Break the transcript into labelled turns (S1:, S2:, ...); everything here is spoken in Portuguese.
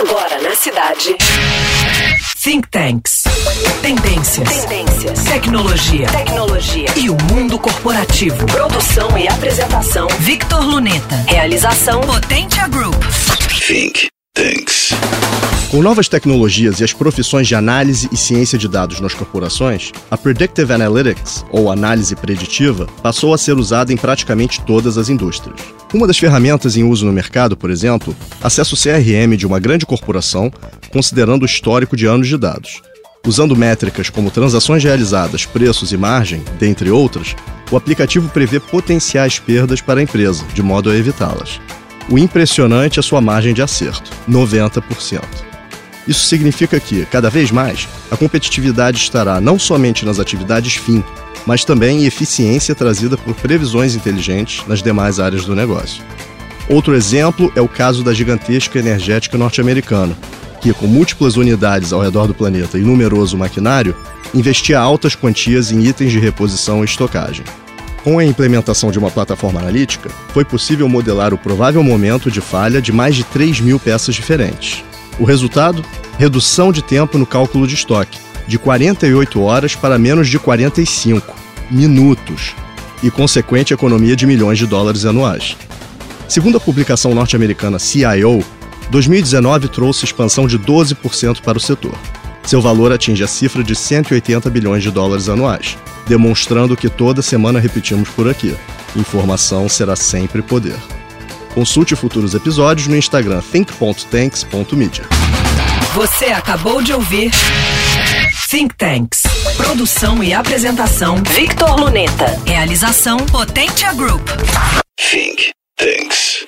S1: Agora na cidade. Think Tanks. Tendências. Tendências. Tecnologia. Tecnologia. E o mundo corporativo. Produção e apresentação. Victor Luneta. Realização Potentia Group.
S2: Think.
S3: Com novas tecnologias e as profissões de análise e ciência de dados nas corporações, a Predictive Analytics, ou análise preditiva, passou a ser usada em praticamente todas as indústrias. Uma das ferramentas em uso no mercado, por exemplo, acessa o CRM de uma grande corporação, considerando o histórico de anos de dados. Usando métricas como transações realizadas, preços e margem, dentre outras, o aplicativo prevê potenciais perdas para a empresa, de modo a evitá-las. O impressionante é sua margem de acerto, 90%. Isso significa que, cada vez mais, a competitividade estará não somente nas atividades fim, mas também em eficiência trazida por previsões inteligentes nas demais áreas do negócio. Outro exemplo é o caso da gigantesca energética norte-americana, que, com múltiplas unidades ao redor do planeta e numeroso maquinário, investia altas quantias em itens de reposição e estocagem. Com a implementação de uma plataforma analítica, foi possível modelar o provável momento de falha de mais de 3 mil peças diferentes. O resultado? Redução de tempo no cálculo de estoque, de 48 horas para menos de 45 minutos, e consequente economia de milhões de dólares anuais. Segundo a publicação norte-americana CIO, 2019 trouxe expansão de 12% para o setor. Seu valor atinge a cifra de 180 bilhões de dólares anuais, demonstrando que toda semana repetimos por aqui: informação será sempre poder. Consulte futuros episódios no Instagram think.tanks.media.
S1: Você acabou de ouvir Think Tanks. Produção e apresentação Victor Luneta. Realização Potentia Group.
S2: Think Tanks.